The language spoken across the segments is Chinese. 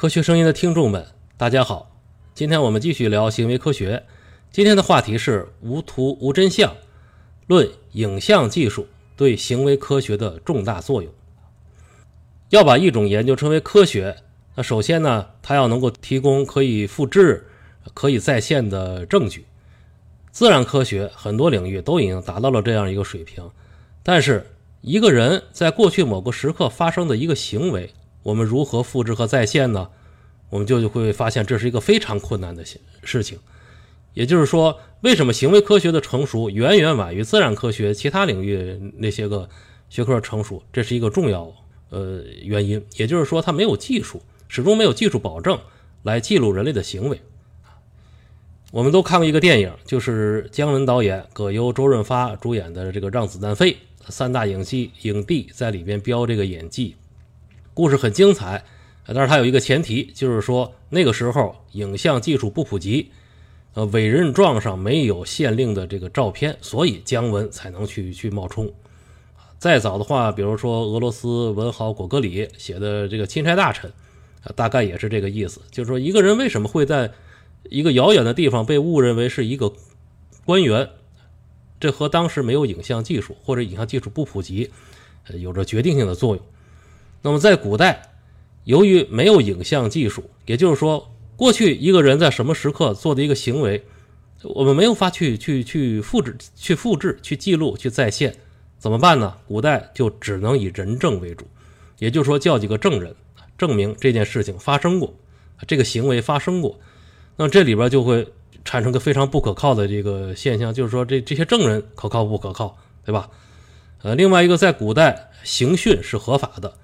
科学声音的听众们，大家好，今天我们继续聊行为科学。今天的话题是无图无真相论影像技术对行为科学的重大作用。要把一种研究称为科学，那首先呢，它要能够提供可以复制、可以再现的证据。自然科学很多领域都已经达到了这样一个水平，但是一个人在过去某个时刻发生的一个行为，我们如何复制和再现呢？我们就会发现这是一个非常困难的事情。也就是说，为什么行为科学的成熟远远晚于自然科学其他领域那些个学科成熟？这是一个重要呃原因。也就是说，它没有技术，始终没有技术保证来记录人类的行为。我们都看过一个电影，就是姜文导演、葛优、周润发主演的这个《让子弹飞》，三大影帝影帝在里边飙这个演技，故事很精彩。但是它有一个前提，就是说那个时候影像技术不普及。呃，委任状上没有县令的这个照片，所以姜文才能去去冒充。再早的话，比如说俄罗斯文豪果戈里写的这个《钦差大臣》，啊，大概也是这个意思。就是说，一个人为什么会在一个遥远的地方被误认为是一个官员，这和当时没有影像技术或者影像技术不普及，有着决定性的作用。那么在古代，由于没有影像技术，也就是说。过去一个人在什么时刻做的一个行为，我们没有法去去去复制、去复制、去记录、去再现，怎么办呢？古代就只能以人证为主，也就是说叫几个证人证明这件事情发生过，这个行为发生过。那这里边就会产生个非常不可靠的这个现象，就是说这这些证人可靠不可靠，对吧？呃，另外一个在古代刑讯是合法的。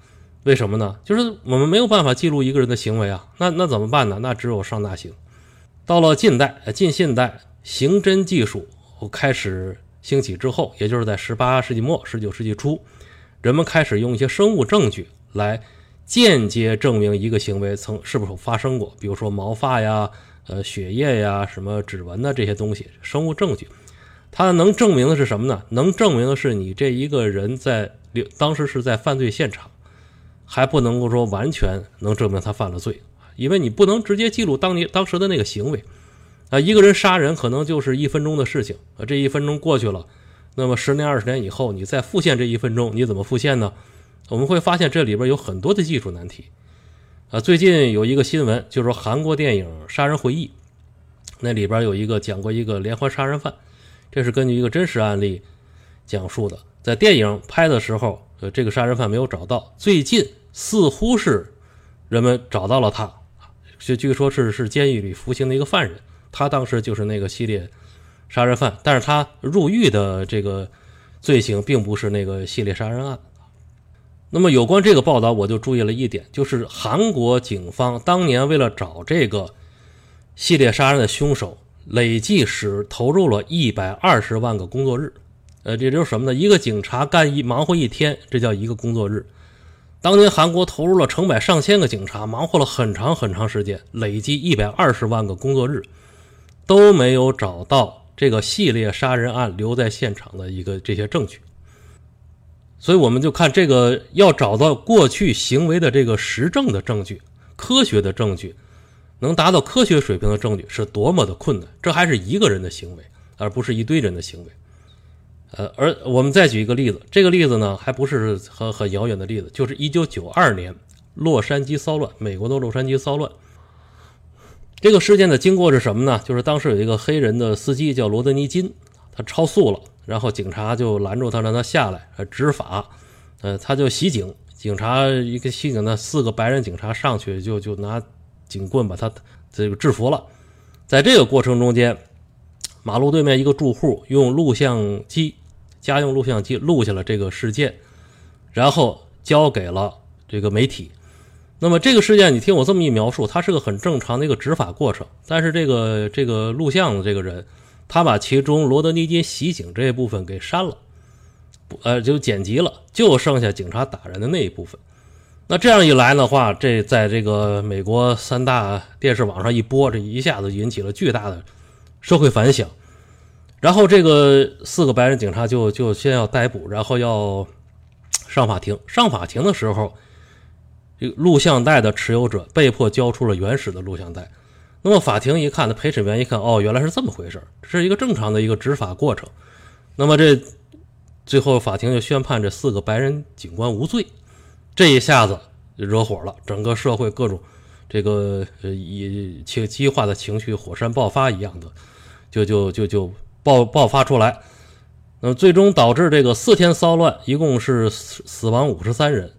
为什么呢？就是我们没有办法记录一个人的行为啊，那那怎么办呢？那只有上大刑。到了近代，近现代，刑侦技术开始兴起之后，也就是在十八世纪末、十九世纪初，人们开始用一些生物证据来间接证明一个行为曾是否发生过，比如说毛发呀、呃血液呀、什么指纹呐这些东西，生物证据，它能证明的是什么呢？能证明的是你这一个人在当时是在犯罪现场。还不能够说完全能证明他犯了罪，因为你不能直接记录当年当时的那个行为，啊，一个人杀人可能就是一分钟的事情，啊，这一分钟过去了，那么十年二十年以后，你再复现这一分钟，你怎么复现呢？我们会发现这里边有很多的技术难题，啊，最近有一个新闻，就是说韩国电影《杀人回忆》，那里边有一个讲过一个连环杀人犯，这是根据一个真实案例讲述的，在电影拍的时候。呃，这个杀人犯没有找到，最近似乎是人们找到了他，就据说是是监狱里服刑的一个犯人，他当时就是那个系列杀人犯，但是他入狱的这个罪行并不是那个系列杀人案。那么有关这个报道，我就注意了一点，就是韩国警方当年为了找这个系列杀人的凶手，累计使投入了一百二十万个工作日。呃，这就是什么呢？一个警察干一忙活一天，这叫一个工作日。当年韩国投入了成百上千个警察，忙活了很长很长时间，累计一百二十万个工作日，都没有找到这个系列杀人案留在现场的一个这些证据。所以我们就看这个要找到过去行为的这个实证的证据、科学的证据，能达到科学水平的证据是多么的困难。这还是一个人的行为，而不是一堆人的行为。呃，而我们再举一个例子，这个例子呢，还不是很很遥远的例子，就是一九九二年洛杉矶骚乱，美国的洛杉矶骚乱。这个事件的经过是什么呢？就是当时有一个黑人的司机叫罗德尼金，他超速了，然后警察就拦住他，让他下来执法。呃，他就袭警，警察一个袭警的四个白人警察上去就就拿警棍把他这个制服了。在这个过程中间。马路对面一个住户用录像机，家用录像机录下了这个事件，然后交给了这个媒体。那么这个事件，你听我这么一描述，它是个很正常的一个执法过程。但是这个这个录像的这个人，他把其中罗德尼金袭警这一部分给删了，呃，就剪辑了，就剩下警察打人的那一部分。那这样一来的话，这在这个美国三大电视网上一播，这一下子引起了巨大的。社会反响，然后这个四个白人警察就就先要逮捕，然后要上法庭。上法庭的时候，这个录像带的持有者被迫交出了原始的录像带。那么法庭一看，那陪审员一看，哦，原来是这么回事这是一个正常的一个执法过程。那么这最后法庭就宣判这四个白人警官无罪。这一下子惹火了，整个社会各种这个呃以情激化的情绪火山爆发一样的，就就就就爆爆发出来。那么最终导致这个四天骚乱，一共是死死亡五十三人。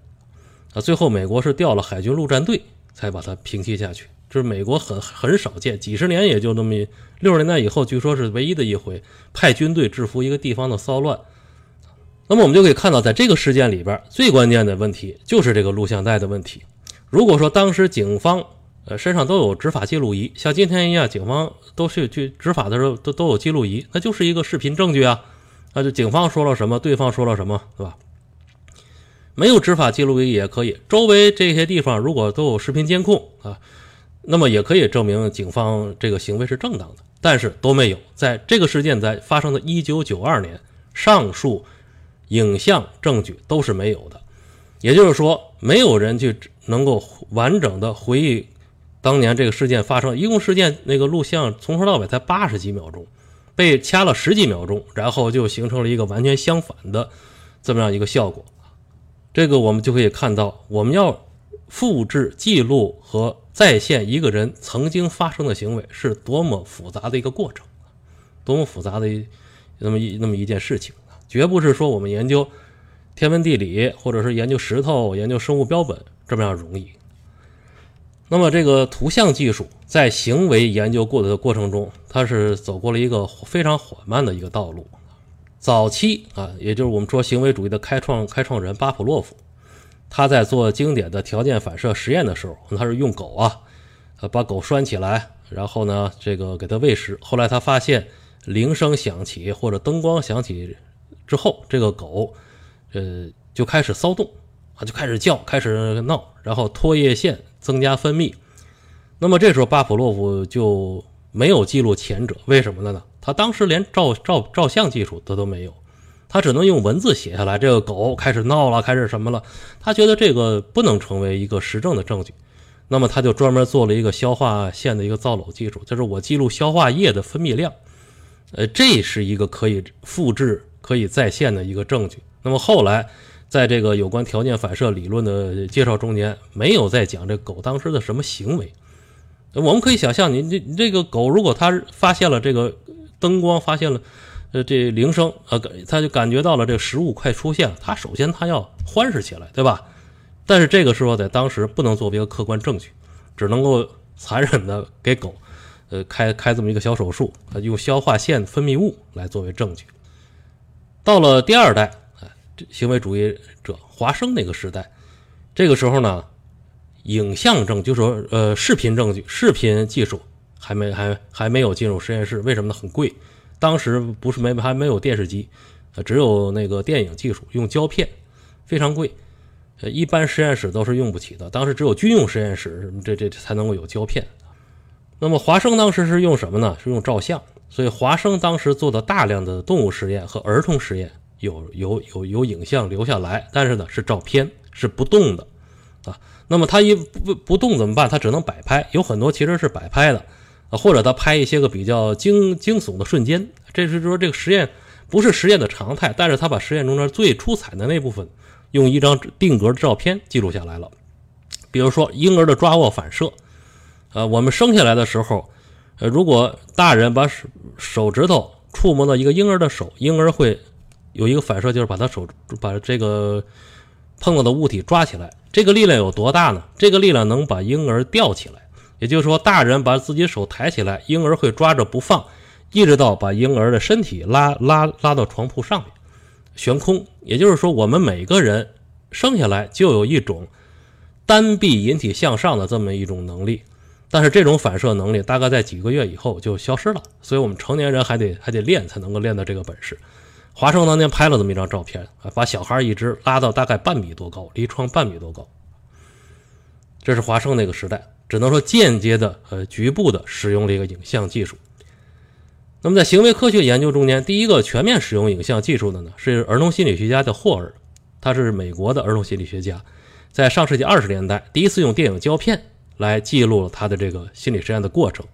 啊，最后美国是调了海军陆战队才把它平息下去。这是美国很很少见，几十年也就那么六十年代以后，据说是唯一的一回派军队制服一个地方的骚乱。那么我们就可以看到，在这个事件里边，最关键的问题就是这个录像带的问题。如果说当时警方呃身上都有执法记录仪，像今天一样，警方都是去执法的时候都都有记录仪，那就是一个视频证据啊。那就警方说了什么，对方说了什么，对吧？没有执法记录仪也可以，周围这些地方如果都有视频监控啊，那么也可以证明警方这个行为是正当的。但是都没有，在这个事件在发生的一九九二年，上述影像证据都是没有的，也就是说，没有人去能够完整的回忆当年这个事件发生。一共事件那个录像从头到尾才八十几秒钟。被掐了十几秒钟，然后就形成了一个完全相反的这么样一个效果。这个我们就可以看到，我们要复制、记录和再现一个人曾经发生的行为，是多么复杂的一个过程，多么复杂的一那么一那么一件事情绝不是说我们研究天文地理，或者是研究石头、研究生物标本这么样容易。那么，这个图像技术在行为研究过的过程中，它是走过了一个非常缓慢的一个道路。早期啊，也就是我们说行为主义的开创开创人巴甫洛夫，他在做经典的条件反射实验的时候，他是用狗啊，把狗拴起来，然后呢，这个给它喂食。后来他发现铃声响起或者灯光响起之后，这个狗，呃，就开始骚动啊，就开始叫，开始闹，然后唾液腺。增加分泌，那么这时候巴甫洛夫就没有记录前者，为什么呢？他当时连照照照相技术他都没有，他只能用文字写下来。这个狗开始闹了，开始什么了？他觉得这个不能成为一个实证的证据，那么他就专门做了一个消化腺的一个造瘘技术，就是我记录消化液的分泌量，呃，这是一个可以复制、可以再现的一个证据。那么后来。在这个有关条件反射理论的介绍中间，没有在讲这狗当时的什么行为。我们可以想象，你这这个狗如果它发现了这个灯光，发现了呃这铃声，呃，它就感觉到了这食物快出现了，它首先它要欢实起来，对吧？但是这个时候在当时不能作为一个客观证据，只能够残忍的给狗呃开开这么一个小手术，用消化腺分泌物来作为证据。到了第二代。行为主义者华生那个时代，这个时候呢，影像证就是说呃视频证据、视频技术还没还还没有进入实验室，为什么呢？很贵，当时不是没还没有电视机，呃只有那个电影技术，用胶片，非常贵，呃一般实验室都是用不起的，当时只有军用实验室这这才能够有胶片。那么华生当时是用什么呢？是用照相，所以华生当时做的大量的动物实验和儿童实验。有有有有影像留下来，但是呢是照片，是不动的，啊，那么他一不不动怎么办？他只能摆拍，有很多其实是摆拍的，啊，或者他拍一些个比较惊惊悚的瞬间。这是说这个实验不是实验的常态，但是他把实验中的最出彩的那部分，用一张定格的照片记录下来了。比如说婴儿的抓握反射，呃，我们生下来的时候，呃，如果大人把手手指头触摸到一个婴儿的手，婴儿会。有一个反射，就是把他手把这个碰到的物体抓起来，这个力量有多大呢？这个力量能把婴儿吊起来，也就是说，大人把自己手抬起来，婴儿会抓着不放，一直到把婴儿的身体拉拉拉到床铺上面悬空。也就是说，我们每个人生下来就有一种单臂引体向上的这么一种能力，但是这种反射能力大概在几个月以后就消失了，所以我们成年人还得还得练才能够练到这个本事。华生当年拍了这么一张照片，啊，把小孩一只拉到大概半米多高，离窗半米多高。这是华生那个时代，只能说间接的、呃局部的使用了一个影像技术。那么在行为科学研究中间，第一个全面使用影像技术的呢，是儿童心理学家叫霍尔，他是美国的儿童心理学家。在上世纪二十年代第一次用电影胶片来记录了他的这个心理实验的过程。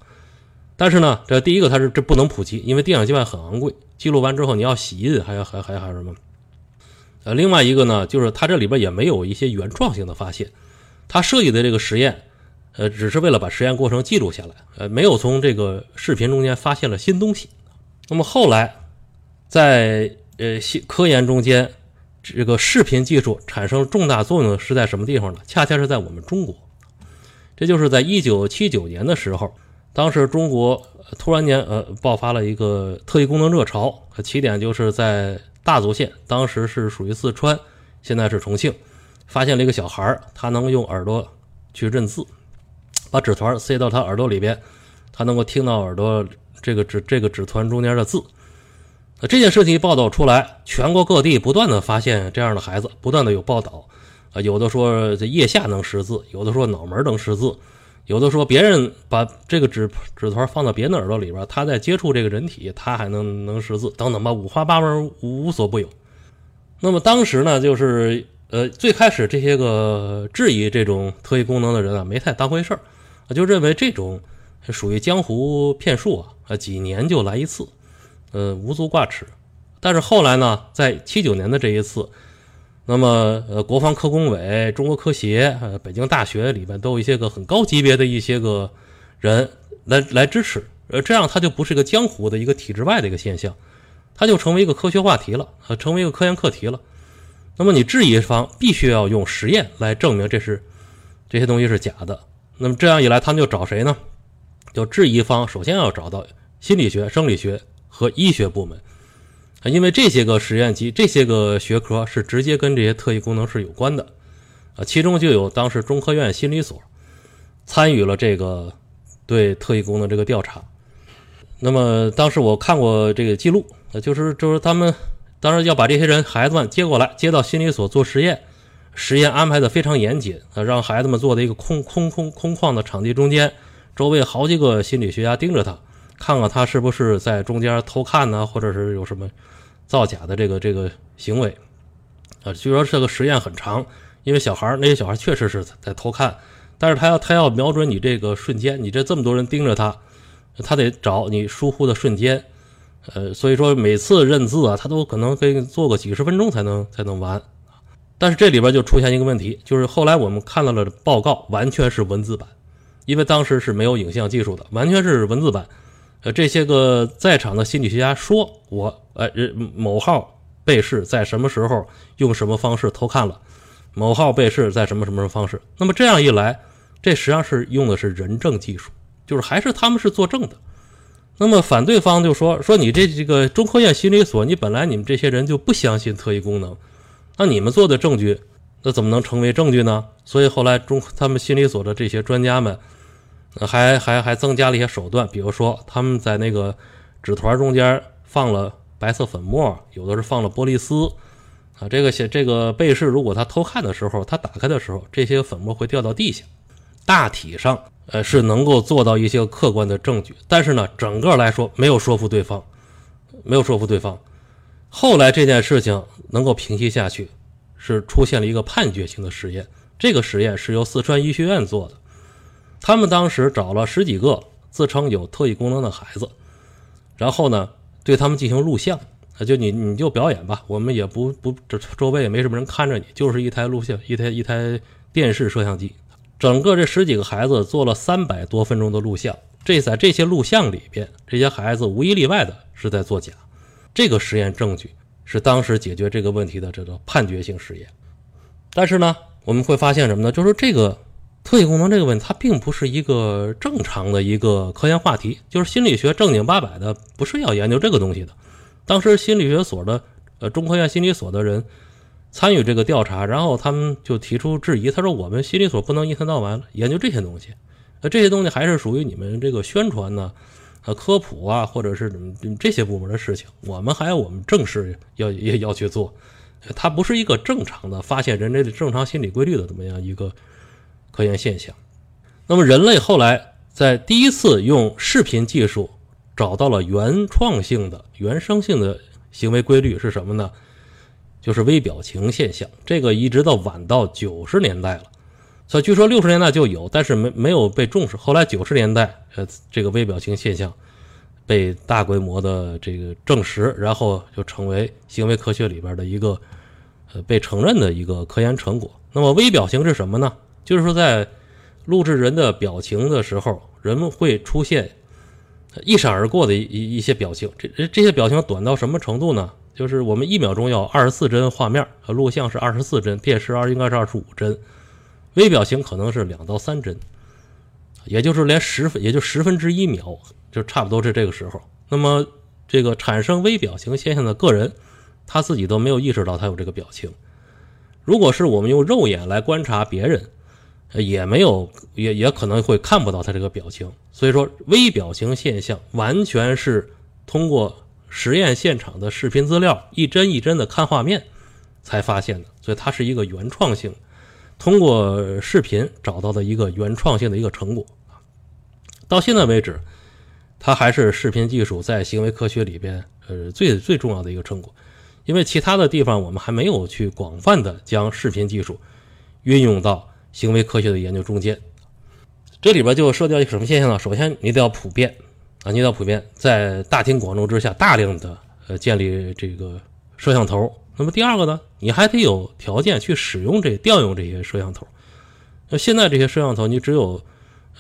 但是呢，这第一个它是这不能普及，因为电影胶片很昂贵，记录完之后你要洗印，还要还还还什么？呃，另外一个呢，就是它这里边也没有一些原创性的发现，它设计的这个实验，呃，只是为了把实验过程记录下来，呃，没有从这个视频中间发现了新东西。那么后来，在呃新科研中间，这个视频技术产生重大作用的是在什么地方呢？恰恰是在我们中国，这就是在一九七九年的时候，当时中国突然间呃爆发了一个特异功能热潮，起点就是在。大足县当时是属于四川，现在是重庆，发现了一个小孩儿，他能用耳朵去认字，把纸团塞到他耳朵里边，他能够听到耳朵这个纸这个纸团中间的字。这件事情一报道出来，全国各地不断的发现这样的孩子，不断的有报道，啊，有的说这腋下能识字，有的说脑门能识字。有的说别人把这个纸纸团放到别人的耳朵里边，他在接触这个人体，他还能能识字等等吧，五花八门，无所不有。那么当时呢，就是呃，最开始这些个质疑这种特异功能的人啊，没太当回事儿，就认为这种属于江湖骗术啊，啊，几年就来一次，呃，无足挂齿。但是后来呢，在七九年的这一次。那么，呃，国防科工委、中国科协、呃，北京大学里面都有一些个很高级别的一些个人来来支持，呃，这样它就不是一个江湖的一个体制外的一个现象，它就成为一个科学话题了，呃，成为一个科研课题了。那么你质疑方必须要用实验来证明这是这些东西是假的。那么这样一来，他们就找谁呢？就质疑方首先要找到心理学、生理学和医学部门。因为这些个实验机，这些个学科是直接跟这些特异功能是有关的，啊，其中就有当时中科院心理所参与了这个对特异功能这个调查。那么当时我看过这个记录，呃，就是就是他们当时要把这些人孩子们接过来，接到心理所做实验，实验安排的非常严谨，啊，让孩子们坐在一个空空空空旷的场地中间，周围好几个心理学家盯着他，看看他是不是在中间偷看呢，或者是有什么。造假的这个这个行为，啊，据说这个实验很长，因为小孩那些小孩确实是在偷看，但是他要他要瞄准你这个瞬间，你这这么多人盯着他，他得找你疏忽的瞬间，呃，所以说每次认字啊，他都可能可以做个几十分钟才能才能完，但是这里边就出现一个问题，就是后来我们看到了报告完全是文字版，因为当时是没有影像技术的，完全是文字版。呃，这些个在场的心理学家说，我呃，某号被试在什么时候用什么方式偷看了，某号被试在什么什么方式。那么这样一来，这实际上是用的是人证技术，就是还是他们是作证的。那么反对方就说说你这这个中科院心理所，你本来你们这些人就不相信特异功能，那你们做的证据，那怎么能成为证据呢？所以后来中他们心理所的这些专家们。还还还增加了一些手段，比如说他们在那个纸团中间放了白色粉末，有的是放了玻璃丝啊。这个写这个被试，如果他偷看的时候，他打开的时候，这些粉末会掉到地下。大体上，呃，是能够做到一些客观的证据，但是呢，整个来说没有说服对方，没有说服对方。后来这件事情能够平息下去，是出现了一个判决性的实验。这个实验是由四川医学院做的。他们当时找了十几个自称有特异功能的孩子，然后呢，对他们进行录像，啊，就你你就表演吧，我们也不不这周围也没什么人看着你，就是一台录像，一台一台电视摄像机，整个这十几个孩子做了三百多分钟的录像，这在这些录像里边，这些孩子无一例外的是在作假，这个实验证据是当时解决这个问题的这个判决性实验，但是呢，我们会发现什么呢？就是这个。特异功能这个问题，它并不是一个正常的一个科研话题，就是心理学正经八百的不是要研究这个东西的。当时心理学所的呃中科院心理所的人参与这个调查，然后他们就提出质疑，他说我们心理所不能一天到晚研究这些东西，呃这些东西还是属于你们这个宣传呢，呃科普啊或者是这些部门的事情，我们还有我们正式要也要去做，它不是一个正常的发现人类的正常心理规律的这么样一个。科研现象，那么人类后来在第一次用视频技术找到了原创性的、原生性的行为规律是什么呢？就是微表情现象。这个一直到晚到九十年代了，所以据说六十年代就有，但是没没有被重视。后来九十年代，呃，这个微表情现象被大规模的这个证实，然后就成为行为科学里边的一个呃被承认的一个科研成果。那么微表情是什么呢？就是说在录制人的表情的时候，人们会出现一闪而过的一一些表情。这这些表情短到什么程度呢？就是我们一秒钟要二十四帧画面，录像是二十四帧，电视二应该是二十五帧，微表情可能是两到三帧，也就是连十分也就十分之一秒，就差不多是这个时候。那么这个产生微表情现象的个人，他自己都没有意识到他有这个表情。如果是我们用肉眼来观察别人。也没有，也也可能会看不到他这个表情，所以说微表情现象完全是通过实验现场的视频资料一帧一帧的看画面才发现的，所以它是一个原创性，通过视频找到的一个原创性的一个成果。到现在为止，它还是视频技术在行为科学里边呃最最重要的一个成果，因为其他的地方我们还没有去广泛的将视频技术运用到。行为科学的研究中间，这里边就涉及到一个什么现象呢？首先，你得要普遍啊，你得要普遍，在大庭广众之下大量的呃建立这个摄像头。那么第二个呢，你还得有条件去使用这调用这些摄像头。那现在这些摄像头，你只有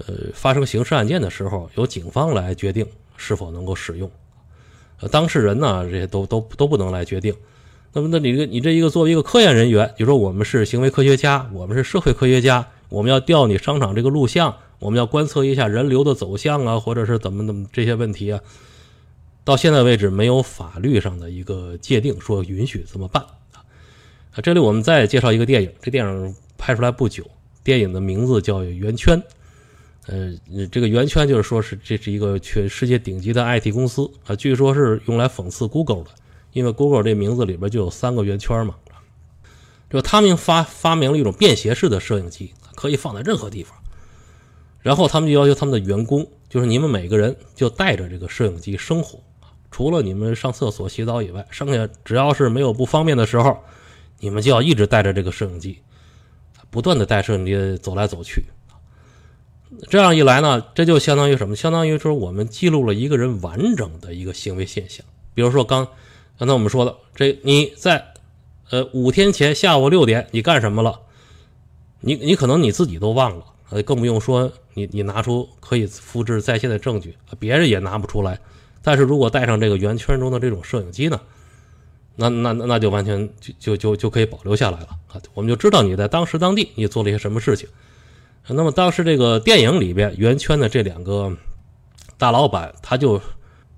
呃发生刑事案件的时候，由警方来决定是否能够使用，呃当事人呢这些都都都不能来决定。那么，那你这你这一个作为一个科研人员，就说我们是行为科学家，我们是社会科学家，我们要调你商场这个录像，我们要观测一下人流的走向啊，或者是怎么怎么这些问题啊，到现在为止没有法律上的一个界定说允许这么办啊。啊，这里我们再介绍一个电影，这电影拍出来不久，电影的名字叫《圆圈》，呃，这个圆圈就是说是这是一个全世界顶级的 IT 公司啊，据说是用来讽刺 Google 的。因为 Google 这名字里边就有三个圆圈嘛，就他们发发明了一种便携式的摄影机，可以放在任何地方。然后他们就要求他们的员工，就是你们每个人就带着这个摄影机生活，除了你们上厕所、洗澡以外，剩下只要是没有不方便的时候，你们就要一直带着这个摄影机，不断的带摄影机走来走去。这样一来呢，这就相当于什么？相当于说我们记录了一个人完整的一个行为现象，比如说刚。刚才我们说的，这你在，呃，五天前下午六点你干什么了？你你可能你自己都忘了，呃，更不用说你你拿出可以复制在线的证据，别人也拿不出来。但是如果带上这个圆圈中的这种摄影机呢，那那那就完全就就就就可以保留下来了啊！我们就知道你在当时当地你做了一些什么事情。那么当时这个电影里边圆圈的这两个大老板，他就。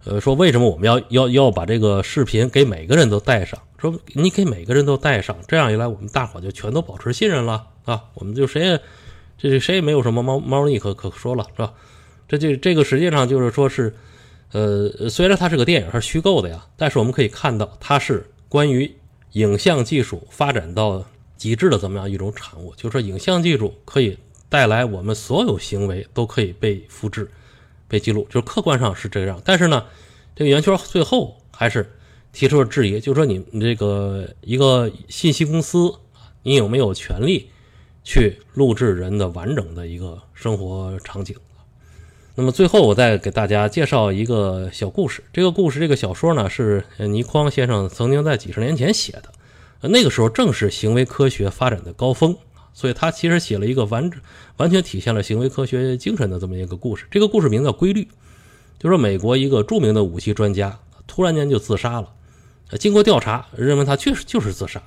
呃，说为什么我们要要要把这个视频给每个人都带上？说你给每个人都带上，这样一来，我们大伙就全都保持信任了啊！我们就谁也这谁也没有什么猫猫腻可可说了，是吧？这就这个实际上就是说是，呃，虽然它是个电影，是虚构的呀，但是我们可以看到，它是关于影像技术发展到极致的怎么样一种产物。就是说，影像技术可以带来我们所有行为都可以被复制。被记录，就是客观上是这样，但是呢，这个圆圈最后还是提出了质疑，就说你你这个一个信息公司，你有没有权利去录制人的完整的一个生活场景？那么最后我再给大家介绍一个小故事，这个故事这个小说呢是倪匡先生曾经在几十年前写的，那个时候正是行为科学发展的高峰。所以他其实写了一个完整、完全体现了行为科学精神的这么一个故事。这个故事名叫《规律》，就说美国一个著名的武器专家突然间就自杀了。经过调查，认为他确实就是自杀。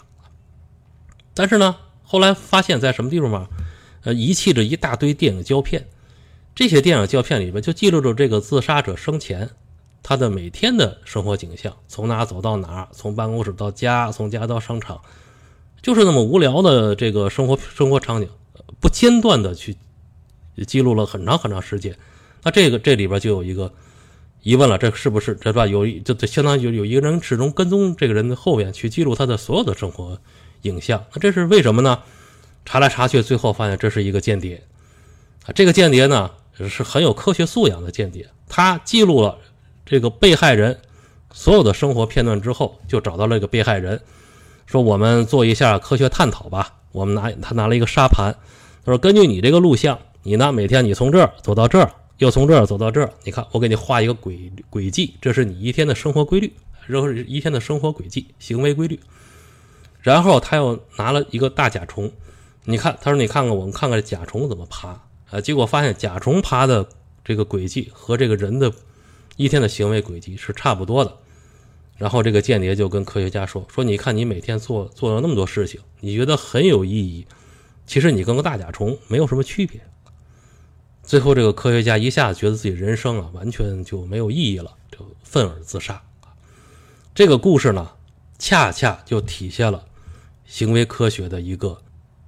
但是呢，后来发现，在什么地方嘛？呃，遗弃着一大堆电影胶片。这些电影胶片里边就记录着这个自杀者生前他的每天的生活景象：从哪走到哪，从办公室到家，从家到商场。就是那么无聊的这个生活生活场景，不间断的去记录了很长很长时间。那这个这里边就有一个疑问了，这是不是这吧？有一就相当于有有一个人始终跟踪这个人的后边去记录他的所有的生活影像。那这是为什么呢？查来查去，最后发现这是一个间谍啊！这个间谍呢是很有科学素养的间谍，他记录了这个被害人所有的生活片段之后，就找到了一个被害人。说我们做一下科学探讨吧。我们拿他拿了一个沙盘，他说根据你这个录像，你呢每天你从这儿走到这儿，又从这儿走到这儿，你看我给你画一个轨轨迹，这是你一天的生活规律，这是一天的生活轨迹、行为规律。然后他又拿了一个大甲虫，你看，他说你看看我们看看甲虫怎么爬啊？结果发现甲虫爬的这个轨迹和这个人的一天的行为轨迹是差不多的。然后这个间谍就跟科学家说：“说你看你每天做做了那么多事情，你觉得很有意义，其实你跟个大甲虫没有什么区别。”最后这个科学家一下子觉得自己人生啊完全就没有意义了，就愤而自杀。这个故事呢，恰恰就体现了行为科学的一个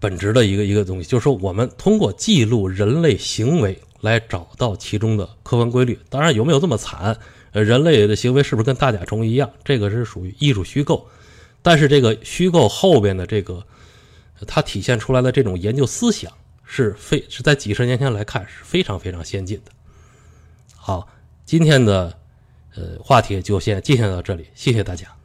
本质的一个一个东西，就是说我们通过记录人类行为来找到其中的客观规律。当然有没有这么惨？呃，人类的行为是不是跟大甲虫一样？这个是属于艺术虚构，但是这个虚构后边的这个，它体现出来的这种研究思想是非是在几十年前来看是非常非常先进的。好，今天的呃话题就先进行到这里，谢谢大家。